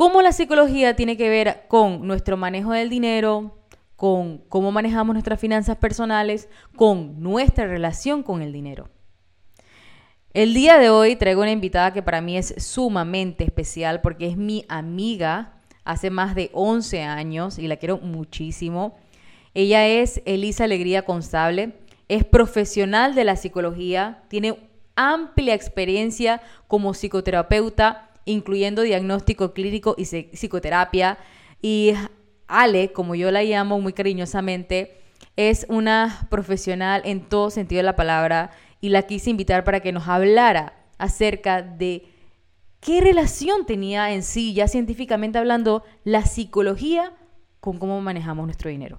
cómo la psicología tiene que ver con nuestro manejo del dinero, con cómo manejamos nuestras finanzas personales, con nuestra relación con el dinero. El día de hoy traigo una invitada que para mí es sumamente especial porque es mi amiga hace más de 11 años y la quiero muchísimo. Ella es Elisa Alegría Constable, es profesional de la psicología, tiene amplia experiencia como psicoterapeuta, incluyendo diagnóstico clínico y psicoterapia. Y Ale, como yo la llamo muy cariñosamente, es una profesional en todo sentido de la palabra y la quise invitar para que nos hablara acerca de qué relación tenía en sí, ya científicamente hablando, la psicología con cómo manejamos nuestro dinero.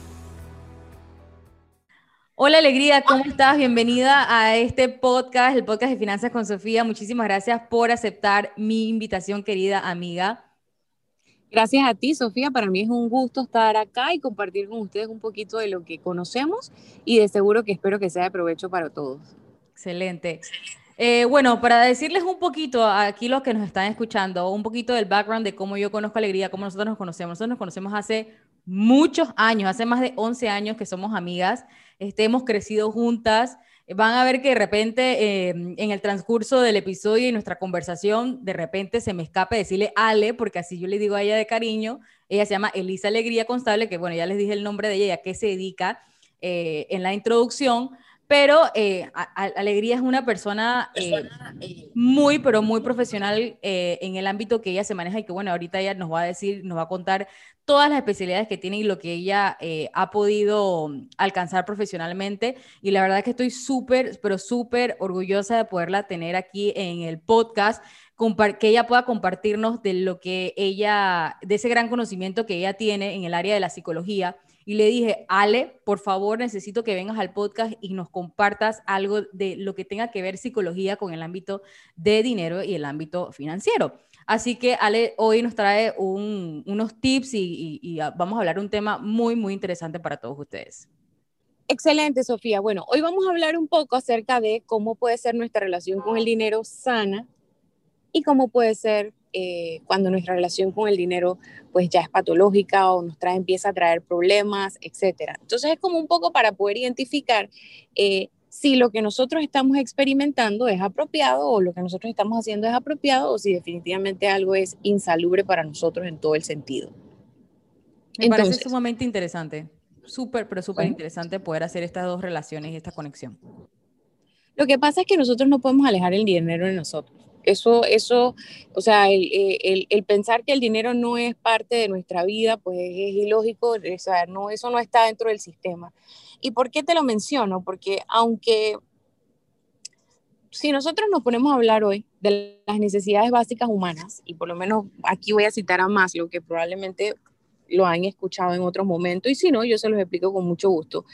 Hola Alegría, ¿cómo estás? Bienvenida a este podcast, el podcast de Finanzas con Sofía. Muchísimas gracias por aceptar mi invitación, querida amiga. Gracias a ti, Sofía. Para mí es un gusto estar acá y compartir con ustedes un poquito de lo que conocemos y de seguro que espero que sea de provecho para todos. Excelente. Eh, bueno, para decirles un poquito aquí los que nos están escuchando, un poquito del background de cómo yo conozco Alegría, cómo nosotros nos conocemos. Nosotros nos conocemos hace muchos años, hace más de 11 años que somos amigas este, hemos juntas. Van a ver que de repente em, en el transcurso del episodio y nuestra conversación, de repente se me escape decirle Ale, porque así yo le digo a ella de cariño. Ella se llama Elisa Alegría Constable, que bueno, ya les dije el nombre de ella a qué se dedica eh, en la introducción. Pero eh, Alegría es una persona eh, muy, pero muy profesional en el ámbito que ella se maneja y que, bueno, ahorita ella nos va a decir, nos va a contar todas las especialidades que tiene y lo que ella eh, ha podido alcanzar profesionalmente. Y la verdad es que estoy súper, pero súper orgullosa de poderla tener aquí en el podcast, que ella pueda compartirnos de lo que ella, de ese gran conocimiento que ella tiene en el área de la psicología. Y le dije, Ale, por favor, necesito que vengas al podcast y nos compartas algo de lo que tenga que ver psicología con el ámbito de dinero y el ámbito financiero. Así que Ale hoy nos trae unos tips y, vamos a hablar un tema muy, muy interesante para todos ustedes. Excelente, Sofía. Bueno, hoy vamos a hablar un poco acerca de cómo puede ser nuestra relación con el dinero sana y cómo puede ser eh, cuando nuestra relación con el dinero pues ya es patológica o nos trae, empieza a traer problemas, etcétera. Entonces es como un poco para poder identificar eh, si lo que nosotros estamos experimentando es apropiado o lo que nosotros estamos haciendo es apropiado o si definitivamente algo es insalubre para nosotros en todo el sentido. Me parece sumamente interesante, súper, pero súper interesante poder hacer estas dos relaciones y esta conexión. Lo que pasa es que nosotros no podemos alejar el dinero de nosotros. Eso, eso, o sea, el, el, pensar que el dinero no es parte de nuestra vida, pues es ilógico, o sea, no, eso no está dentro del sistema. ¿Y por qué te lo menciono? Porque aunque si nosotros nos ponemos a hablar hoy de las necesidades básicas humanas, y por lo menos aquí voy a citar a Maslow, que probablemente lo han escuchado en otros momentos, y si no, yo se los explico con mucho gusto.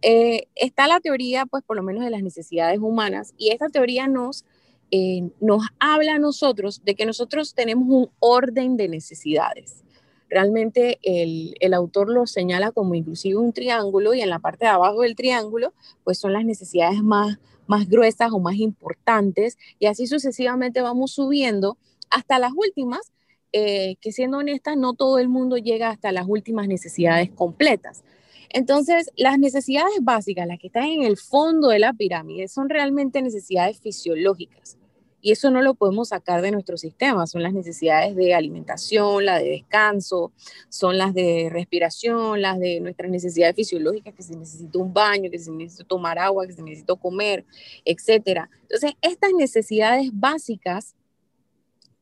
Eh, está la teoría, pues por lo menos de las necesidades humanas, y esta teoría nos, eh, nos habla a nosotros de que nosotros tenemos un orden de necesidades. Realmente el, autor lo señala como inclusive un triángulo y en la parte de abajo del triángulo pues son las necesidades más, más gruesas o más importantes y así sucesivamente vamos subiendo hasta las últimas, eh, que siendo honestas no todo el mundo llega hasta las últimas necesidades completas. Entonces, las necesidades básicas, las que están en el fondo de la pirámide, son realmente necesidades fisiológicas y eso no lo podemos sacar de nuestro sistema. Son las necesidades de alimentación, la de descanso, son las de respiración, las de nuestras necesidades fisiológicas, que se necesita un baño, que se necesita tomar agua, que se necesita comer, etc. Entonces, estas necesidades básicas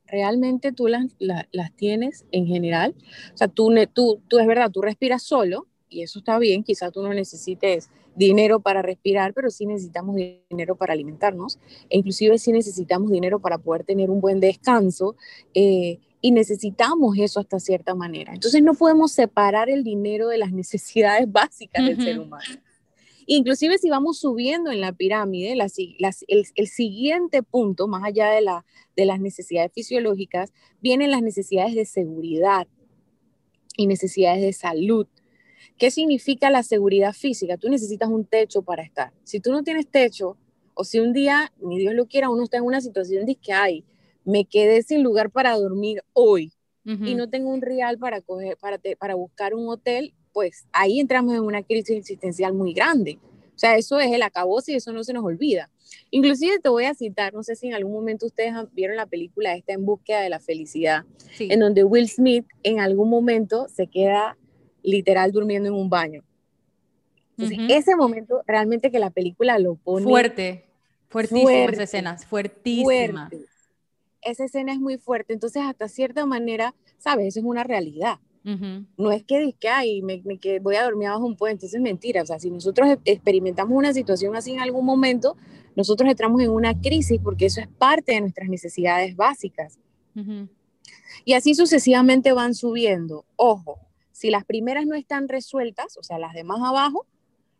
realmente tú las, las tienes en general. O sea, tú, tú, tú es verdad, tú respiras solo y eso está bien, quizás tú no necesites dinero para respirar, pero sí necesitamos dinero para alimentarnos, e inclusive sí necesitamos dinero para poder tener un buen descanso, eh, y necesitamos eso hasta cierta manera. Entonces no podemos separar el dinero de las necesidades básicas del ser humano. Inclusive si vamos subiendo en la pirámide, el, siguiente punto, más allá de, la, de las necesidades fisiológicas, vienen las necesidades de seguridad y necesidades de salud. ¿Qué significa la seguridad física? Tú necesitas un techo para estar. Si tú no tienes techo, o si un día, ni Dios lo quiera, uno está en una situación de que, ay, me quedé sin lugar para dormir hoy y no tengo un real para, coger, para, para buscar un hotel, pues ahí entramos en una crisis existencial muy grande. O sea, eso es el acabose y eso no se nos olvida. Inclusive te voy a citar, no sé si en algún momento ustedes vieron la película esta En búsqueda de la felicidad, en donde Will Smith en algún momento se queda literal durmiendo en un baño. ese momento realmente que la película lo pone... Fuerte, fuertísima esa escena, fuertísima. Esa escena es muy fuerte, entonces hasta cierta manera, ¿sabes? Eso es una realidad. No es que que ay, me, que voy a dormir abajo un puente, eso es mentira. O sea, si nosotros e, experimentamos una situación así en algún momento, nosotros entramos en una crisis porque eso es parte de nuestras necesidades básicas. Y así sucesivamente van subiendo. Ojo, si las primeras no están resueltas, o sea, las de más abajo,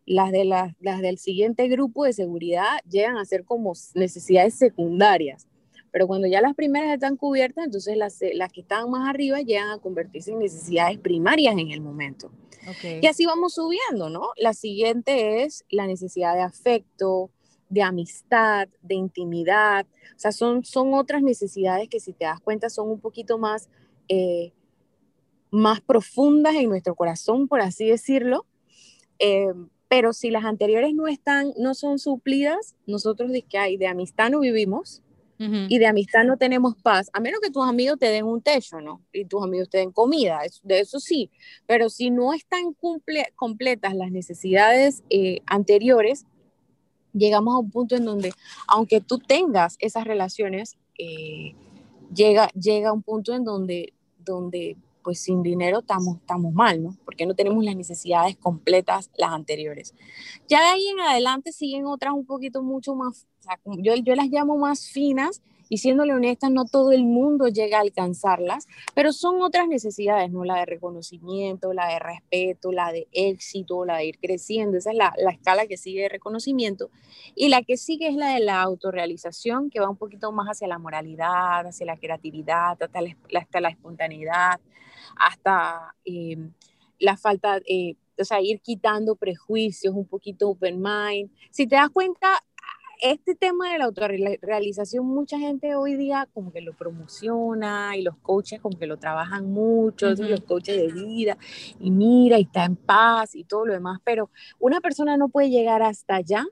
las, de las, las del siguiente grupo de seguridad llegan a ser como necesidades secundarias. Pero cuando ya las primeras están cubiertas, entonces las, eh, las que están más arriba llegan a convertirse en necesidades primarias en el momento. Y así vamos subiendo, ¿no? La siguiente es la necesidad de afecto, de amistad, de intimidad. O sea, son, son otras necesidades que si te das cuenta son un poquito más, eh, más profundas en nuestro corazón, por así decirlo. Eh, pero si las anteriores no están, no son suplidas, nosotros de que hay de amistad no vivimos, y de amistad no tenemos paz, a menos que tus amigos te den un techo, ¿no? Y tus amigos te den comida, de eso sí, pero si no están completas las necesidades eh, anteriores, llegamos a un punto en donde, aunque tú tengas esas relaciones, eh, llega, llega un punto en donde, donde pues sin dinero estamos, estamos mal, ¿no? Porque no tenemos las necesidades completas las anteriores. Ya de ahí en adelante siguen otras un poquito mucho más, yo, yo las llamo más finas, y siéndole honesta, no todo el mundo llega a alcanzarlas, pero son otras necesidades, ¿no? La de reconocimiento, la de respeto, la de éxito, la de ir creciendo, esa es la, la escala que sigue de reconocimiento. Y la que sigue es la de la autorrealización, que va un poquito más hacia la moralidad, hacia la creatividad, hasta la, hasta la espontaneidad, hasta eh, la falta, eh, o sea, ir quitando prejuicios, un poquito open mind. Si te das cuenta, este tema de la autorrealización, mucha gente hoy día como que lo promociona y los coaches como que lo trabajan mucho, los coaches de vida, y mira, y está en paz y todo lo demás, pero una persona no puede llegar hasta allá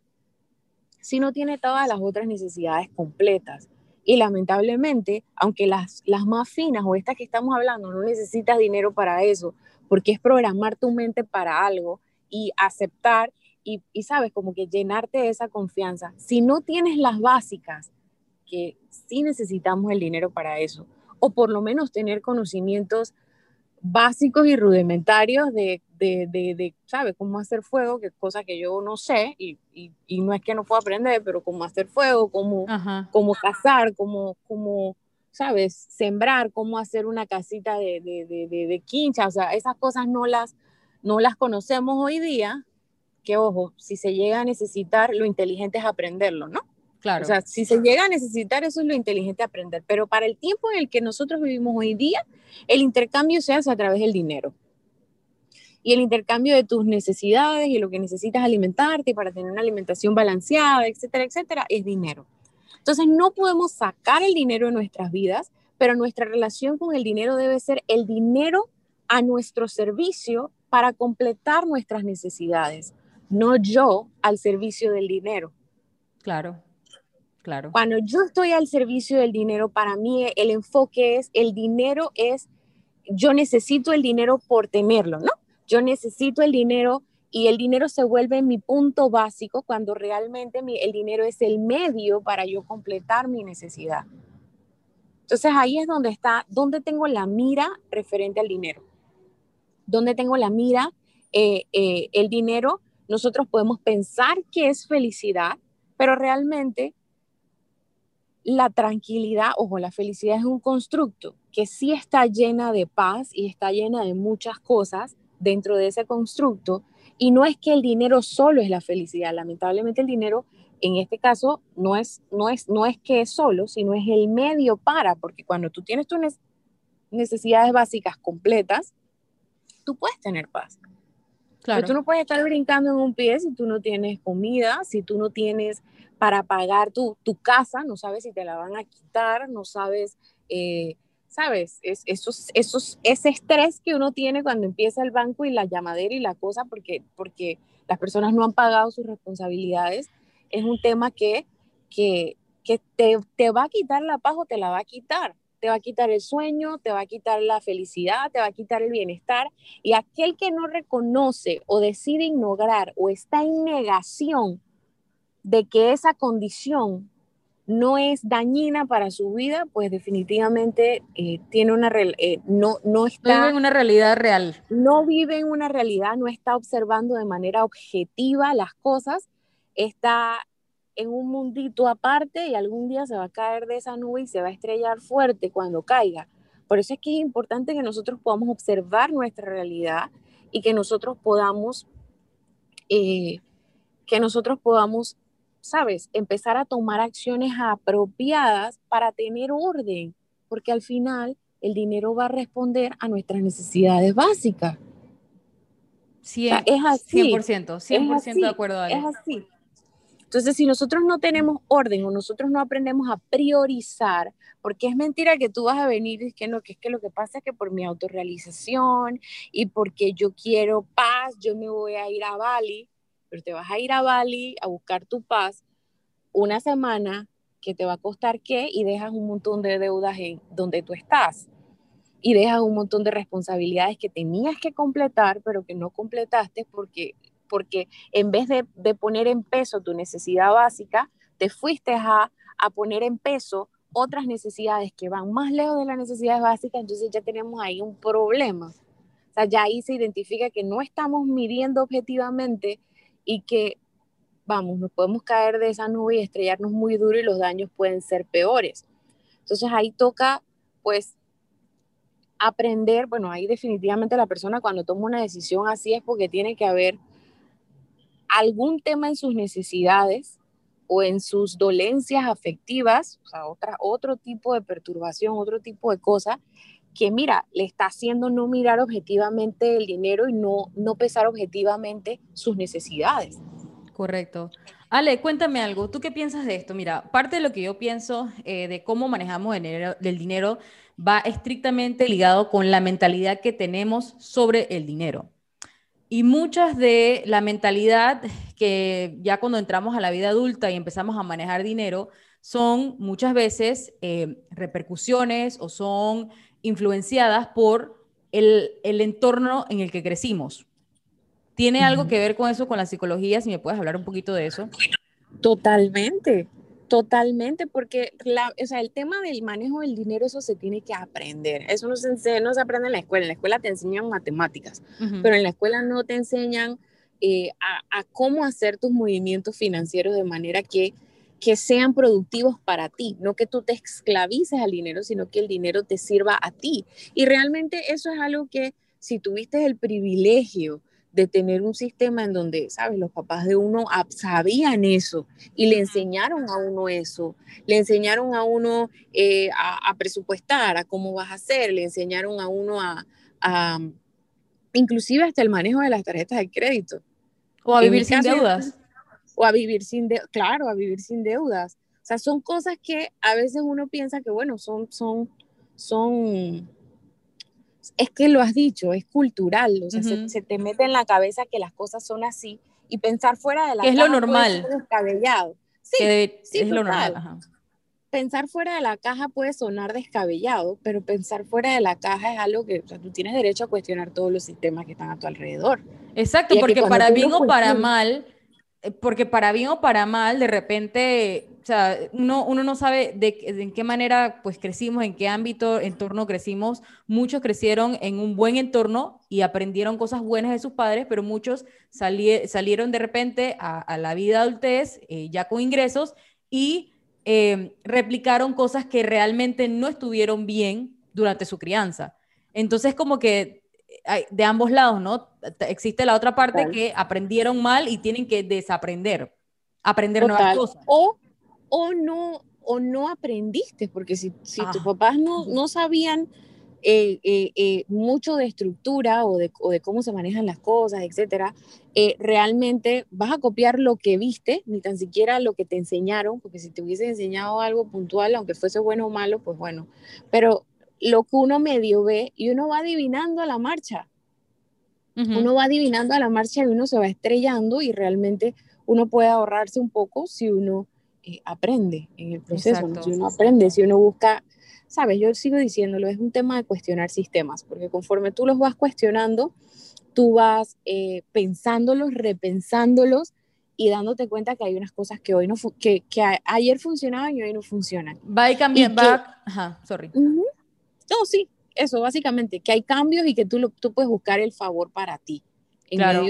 si no tiene todas las otras necesidades completas. Y lamentablemente, aunque las, las más finas o estas que estamos hablando, no necesitas dinero para eso, porque es programar tu mente para algo y aceptar y, y, sabes, como que llenarte de esa confianza. Si no tienes las básicas, que sí necesitamos el dinero para eso, o por lo menos tener conocimientos básicos y rudimentarios de, de, de, ¿sabes? Cómo hacer fuego, que es cosa que yo no sé, y, y, no es que no pueda aprender, pero cómo hacer fuego, cómo, cómo cazar, cómo, cómo, ¿sabes? Sembrar, cómo hacer una casita de, de, quincha, o sea, esas cosas no las, no las conocemos hoy día, que ojo, si se llega a necesitar, lo inteligente es aprenderlo, ¿no? Claro. O sea, si se llega a necesitar, eso es lo inteligente aprender. Pero para el tiempo en el que nosotros vivimos hoy día, el intercambio se hace a través del dinero. Y el intercambio de tus necesidades y lo que necesitas alimentarte para tener una alimentación balanceada, etcétera, etcétera, es dinero. Entonces, no podemos sacar el dinero de nuestras vidas, pero nuestra relación con el dinero debe ser el dinero a nuestro servicio para completar nuestras necesidades, no yo al servicio del dinero. Claro. Claro. Cuando yo estoy al servicio del dinero, para mí el enfoque es, el dinero es, yo necesito el dinero por tenerlo, ¿no? Yo necesito el dinero y el dinero se vuelve mi punto básico cuando realmente el dinero es el medio para yo completar mi necesidad. Entonces ahí es donde está, donde tengo la mira referente al dinero. Donde tengo la mira, eh, eh, el dinero, nosotros podemos pensar que es felicidad, pero realmente la tranquilidad, ojo, la felicidad es un constructo que sí está llena de paz y está llena de muchas cosas dentro de ese constructo. Y no es que el dinero solo es la felicidad, lamentablemente el dinero en este caso no es, no es, no es que es solo, sino es el medio para, porque cuando tú tienes tus necesidades básicas completas, tú puedes tener paz. Claro. Pero tú no puedes estar brincando en un pie si tú no tienes comida, si tú no tienes para pagar tu, tu casa, no sabes si te la van a quitar, no sabes, eh, sabes, es, esos, esos, ese estrés que uno tiene cuando empieza el banco y la llamadera y la cosa, porque, porque las personas no han pagado sus responsabilidades, es un tema que, que, que te, te va a quitar la paz o te la va a quitar te va a quitar el sueño, te va a quitar la felicidad, te va a quitar el bienestar. Y aquel que no reconoce o decide ignorar o está en negación de que esa condición no es dañina para su vida, pues definitivamente eh, tiene una eh, no, no está vive en una realidad real. No vive en una realidad, no está observando de manera objetiva las cosas, está en un mundito aparte y algún día se va a caer de esa nube y se va a estrellar fuerte cuando caiga. Por eso es que es importante que nosotros podamos observar nuestra realidad y que nosotros podamos, eh, que nosotros podamos, sabes, empezar a tomar acciones apropiadas para tener orden, porque al final el dinero va a responder a nuestras necesidades básicas. Sí, es así. 100%, 100% de acuerdo. Es así. Entonces, si nosotros no tenemos orden o nosotros no aprendemos a priorizar, porque es mentira que tú vas a venir y que no, que es que lo que pasa es que por mi autorrealización y porque yo quiero paz, yo me voy a ir a Bali, pero te vas a ir a Bali a buscar tu paz una semana que te va a costar qué y dejas un montón de deudas en donde tú estás. Y dejas un montón de responsabilidades que tenías que completar, pero que no completaste porque porque en vez de, poner en peso tu necesidad básica, te fuiste a, poner en peso otras necesidades que van más lejos de las necesidades básicas, entonces ya tenemos ahí un problema. O sea, ya ahí se identifica que no estamos midiendo objetivamente y que, vamos, nos podemos caer de esa nube y estrellarnos muy duro y los daños pueden ser peores. Entonces ahí toca, pues, aprender, bueno, ahí definitivamente la persona cuando toma una decisión así es porque tiene que haber algún tema en sus necesidades o en sus dolencias afectivas, o sea, otra, otro tipo de perturbación, otro tipo de cosa, que mira, le está haciendo no mirar objetivamente el dinero y no, no pesar objetivamente sus necesidades. Correcto. Ale, cuéntame algo. ¿Tú qué piensas de esto? Mira, parte de lo que yo pienso eh, de cómo manejamos el del dinero va estrictamente ligado con la mentalidad que tenemos sobre el dinero. Y muchas de la mentalidad que ya cuando entramos a la vida adulta y empezamos a manejar dinero son muchas veces eh, repercusiones o son influenciadas por el, entorno en el que crecimos. ¿Tiene algo que ver con eso, con la psicología? Si me puedes hablar un poquito de eso. Totalmente, Totalmente, porque la, o sea, el tema del manejo del dinero, eso se tiene que aprender. Eso no se, no se aprende en la escuela. En la escuela te enseñan matemáticas, pero en la escuela no te enseñan eh, a, a, cómo hacer tus movimientos financieros de manera que, que sean productivos para ti. No que tú te esclavices al dinero, sino que el dinero te sirva a ti. Y realmente eso es algo que si tuviste el privilegio de tener un sistema en donde, ¿sabes? Los papás de uno sabían eso y le enseñaron a uno eso, le enseñaron a uno eh, a, presupuestar, a cómo vas a hacer, le enseñaron a uno a, inclusive hasta el manejo de las tarjetas de crédito. O a vivir sin deudas. O a vivir sin deudas, claro, a vivir sin deudas. O sea, son cosas que a veces uno piensa que, bueno, son, son, son es que lo has dicho, es cultural, o sea, se, te mete en la cabeza que las cosas son así y pensar fuera de la caja es lo normal. descabellado. Sí, es lo normal. Pensar fuera de la caja puede sonar descabellado, pero pensar fuera de la caja es algo que o sea, tú tienes derecho a cuestionar todos los sistemas que están a tu alrededor. Exacto, porque para bien o para mal, eh, porque para bien o para mal, de repente o sea, uno, uno no sabe de, en qué manera pues crecimos, en qué ámbito, entorno crecimos. Muchos crecieron en un buen entorno y aprendieron cosas buenas de sus padres, pero muchos salieron de repente a, la vida adultez eh, ya con ingresos y em, replicaron cosas que realmente no estuvieron bien durante su crianza. Entonces, como que de ambos lados, ¿no? Existe la otra parte que aprendieron mal y tienen que desaprender, aprender nuevas cosas. O o no, o no aprendiste, porque si, si tus ah. papás no, no sabían eh, eh, eh, mucho de estructura o de, o de, cómo se manejan las cosas, etcétera, realmente vas a copiar lo que viste, ni tan siquiera lo que te enseñaron, porque si te hubiesen enseñado algo puntual, aunque fuese bueno o malo, pues bueno, pero lo que uno medio ve y uno va adivinando a la marcha. Uno va adivinando a la marcha y uno se va estrellando y realmente uno puede ahorrarse un poco si uno eh, aprende en el proceso, si uno aprende, si uno busca, sabes, yo sigo diciéndolo, es un tema de cuestionar sistemas, porque conforme tú los vas cuestionando, tú vas eh, pensándolos, repensándolos y dándote cuenta que hay unas cosas que hoy no, que, que ayer funcionaban y hoy no funcionan. Va y cambia, va, ajá, sorry. No, sí, eso básicamente, que hay cambios y que tú, lo, tú puedes buscar el favor para ti claro,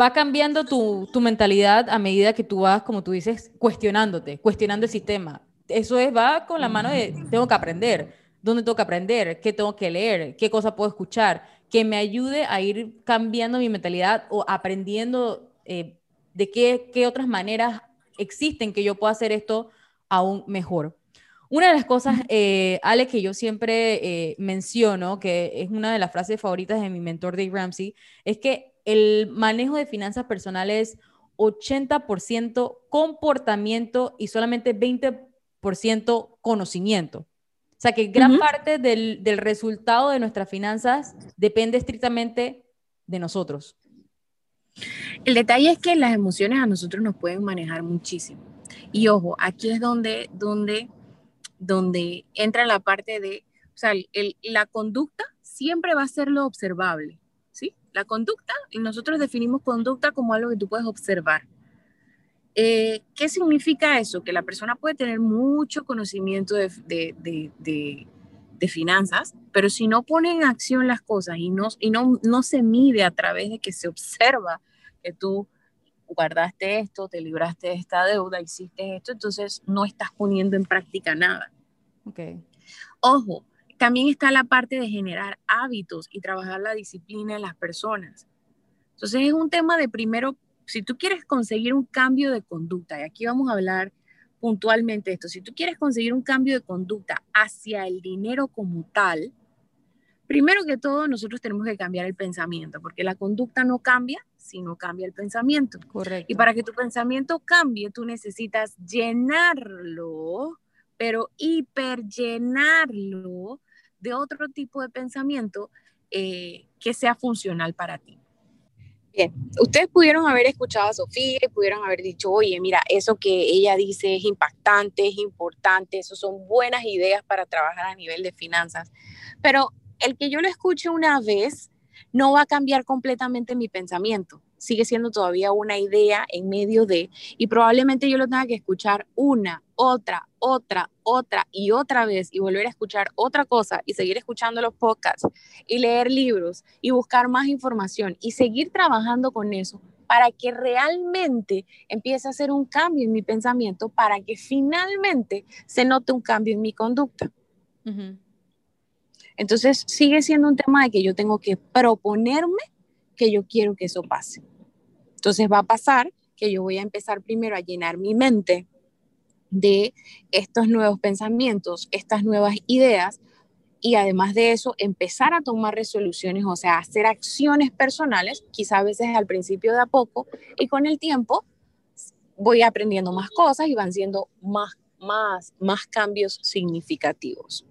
Va cambiando tu, tu, mentalidad a medida que tú vas, como tú dices, cuestionándote, cuestionando el sistema. Eso es, va con la mano de, tengo que aprender, dónde tengo que aprender, qué tengo que leer, qué cosa puedo escuchar, que me ayude a ir cambiando mi mentalidad o aprendiendo eh, de qué, qué otras maneras existen que yo pueda hacer esto aún mejor. Una de las cosas, eh, Ale, que yo siempre eh, menciono, que es una de las frases favoritas de mi mentor Dave Ramsey, es que el manejo de finanzas personales 80% comportamiento y solamente 20% conocimiento. O sea que gran parte del, del, resultado de nuestras finanzas depende estrictamente de nosotros. El detalle es que las emociones a nosotros nos pueden manejar muchísimo. Y ojo, aquí es donde, donde donde entra la parte de, o sea, la conducta siempre va a ser lo observable. La conducta, y nosotros definimos conducta como algo que tú puedes observar. Eh, ¿Qué significa eso? Que la persona puede tener mucho conocimiento de, de, de, finanzas, pero si no pone en acción las cosas y, no, y no, no se mide a través de que se observa que tú guardaste esto, te libraste de esta deuda, hiciste esto, entonces no estás poniendo en práctica nada. Okay. Ojo, también está la parte de generar hábitos y trabajar la disciplina en las personas. Entonces es un tema de primero, si tú quieres conseguir un cambio de conducta, y aquí vamos a hablar puntualmente esto, si tú quieres conseguir un cambio de conducta hacia el dinero como tal, primero que todo nosotros tenemos que cambiar el pensamiento, porque la conducta no cambia si no cambia el pensamiento. Correcto. Y para que tu pensamiento cambie, tú necesitas llenarlo, pero hiperllenarlo de otro tipo de pensamiento eh, que sea funcional para ti. Bien, ustedes pudieron haber escuchado a Sofía y pudieron haber dicho, oye, mira, eso que ella dice es impactante, es importante, eso son buenas ideas para trabajar a nivel de finanzas. Pero el que yo lo escuche una vez no va a cambiar completamente mi pensamiento. Sigue siendo todavía una idea en medio de, y probablemente yo lo tenga que escuchar una, otra, otra, otra y otra vez y volver a escuchar otra cosa y seguir escuchando los podcasts y leer libros y buscar más información y seguir trabajando con eso para que realmente empiece a hacer un cambio en mi pensamiento, para que finalmente se note un cambio en mi conducta. Entonces sigue siendo un tema de que yo tengo que proponerme que yo quiero que eso pase. Entonces va a pasar que yo voy a empezar primero a llenar mi mente de estos nuevos pensamientos, estas nuevas ideas y además de eso empezar a tomar resoluciones, o sea, hacer acciones personales, quizá a veces al principio de a poco y con el tiempo voy aprendiendo más cosas y van siendo más, más, más cambios significativos.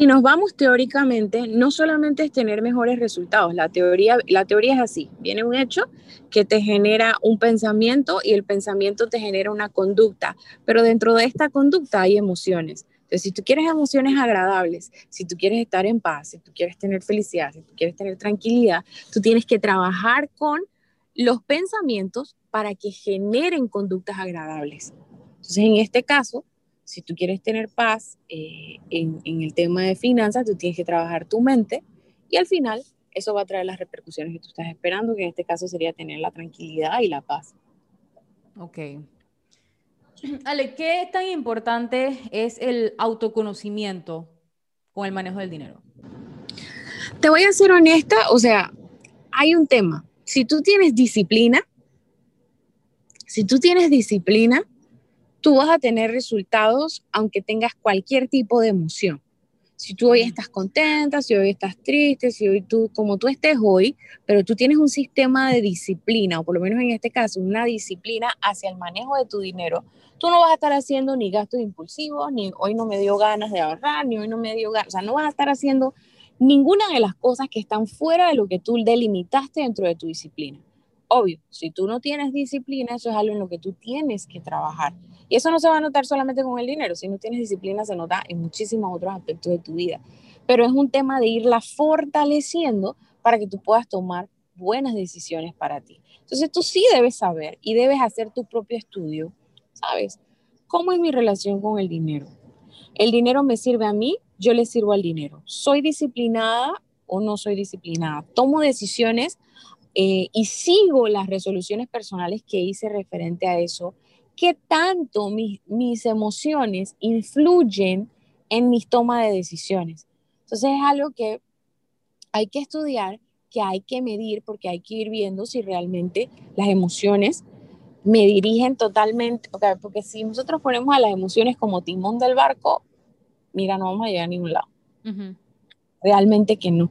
Si nos vamos teóricamente, no solamente es tener mejores resultados, la teoría, la teoría es así, viene un hecho que te genera un pensamiento y el pensamiento te genera una conducta, pero dentro de esta conducta hay emociones. Entonces, si tú quieres emociones agradables, si tú quieres estar en paz, si tú quieres tener felicidad, si tú quieres tener tranquilidad, tú tienes que trabajar con los pensamientos para que generen conductas agradables. Entonces, en este caso, si tú quieres tener paz eh, en, en el tema de finanzas, tú tienes que trabajar tu mente y al final eso va a traer las repercusiones que tú estás esperando, que en este caso sería tener la tranquilidad y la paz. Ok. Ale, ¿qué tan importante es el autoconocimiento con el manejo del dinero? Te voy a ser honesta, o sea, hay un tema. Si tú tienes disciplina, si tú tienes disciplina, tú vas a tener resultados aunque tengas cualquier tipo de emoción. Si tú hoy estás contenta, si hoy estás triste, si hoy tú, como tú estés hoy, pero tú tienes un sistema de disciplina, o por lo menos en este caso, una disciplina hacia el manejo de tu dinero, tú no vas a estar haciendo ni gastos impulsivos, ni hoy no me dio ganas de ahorrar, ni hoy no me dio ganas, o sea, no vas a estar haciendo ninguna de las cosas que están fuera de lo que tú delimitaste dentro de tu disciplina. Obvio, si tú no tienes disciplina, eso es algo en lo que tú tienes que trabajar. Y eso no se va a notar solamente con el dinero, si no tienes disciplina se nota en muchísimos otros aspectos de tu vida. Pero es un tema de irla fortaleciendo para que tú puedas tomar buenas decisiones para ti. Entonces tú sí debes saber y debes hacer tu propio estudio, ¿sabes? ¿Cómo es mi relación con el dinero? ¿El dinero me sirve a mí? Yo le sirvo al dinero. ¿Soy disciplinada o no soy disciplinada? Tomo decisiones eh, y sigo las resoluciones personales que hice referente a eso qué tanto mis emociones influyen en mis tomas de decisiones. Entonces es algo que hay que estudiar, que hay que medir, porque hay que ir viendo si realmente las emociones me dirigen totalmente, porque si nosotros ponemos a las emociones como timón del barco, mira, no vamos a llegar a ningún lado. Realmente que no.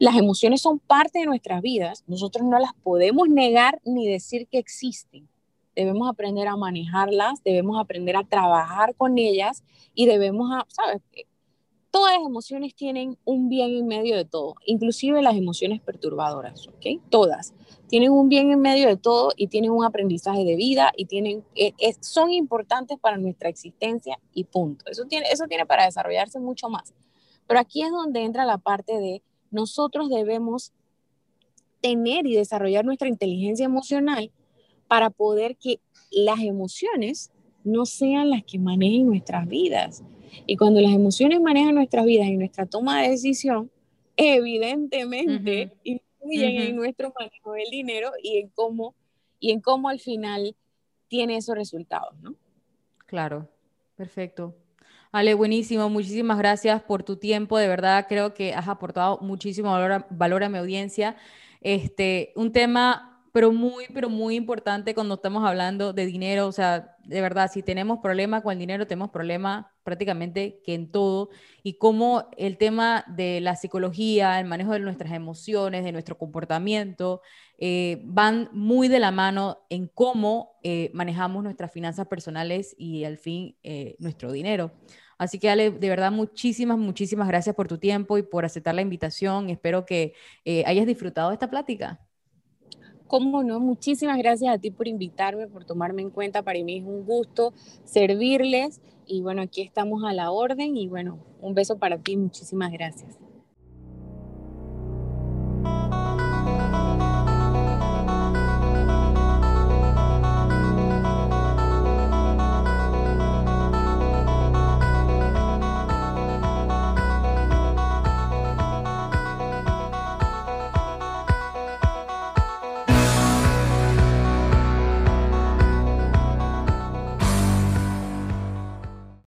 Las emociones son parte de nuestras vidas, nosotros no las podemos negar ni decir que existen debemos aprender a manejarlas, debemos aprender a trabajar con ellas y debemos, a, ¿sabes? Todas las emociones tienen un bien en medio de todo, inclusive las emociones perturbadoras, ¿ok? Todas tienen un bien en medio de todo y tienen un aprendizaje de vida y tienen, eh, son importantes para nuestra existencia y punto. Eso tiene, eso tiene para desarrollarse mucho más. Pero aquí es donde entra la parte de nosotros debemos tener y desarrollar nuestra inteligencia emocional para poder que las emociones no sean las que manejen nuestras vidas. Y cuando las emociones manejan nuestras vidas y nuestra toma de decisión, evidentemente influyen en nuestro manejo del dinero y en cómo y en cómo al final tiene esos resultados, ¿no? Claro, perfecto. Ale, buenísimo, muchísimas gracias por tu tiempo, de verdad creo que has aportado muchísimo valor a, valor a mi audiencia. Este, un tema pero muy, pero muy importante cuando estamos hablando de dinero, o sea, de verdad, si tenemos problema con el dinero, tenemos problema prácticamente que en todo, y cómo el tema de la psicología, el manejo de nuestras emociones, de nuestro comportamiento, eh, van muy de la mano en cómo eh, manejamos nuestras finanzas personales y al fin eh, nuestro dinero. Así que Ale, de verdad, muchísimas, muchísimas gracias por tu tiempo y por aceptar la invitación. Espero que hayas disfrutado de esta plática. Cómo no, muchísimas gracias a ti por invitarme, por tomarme en cuenta. Para mí es un gusto servirles y bueno, aquí estamos a la orden y bueno, un beso para ti, muchísimas gracias.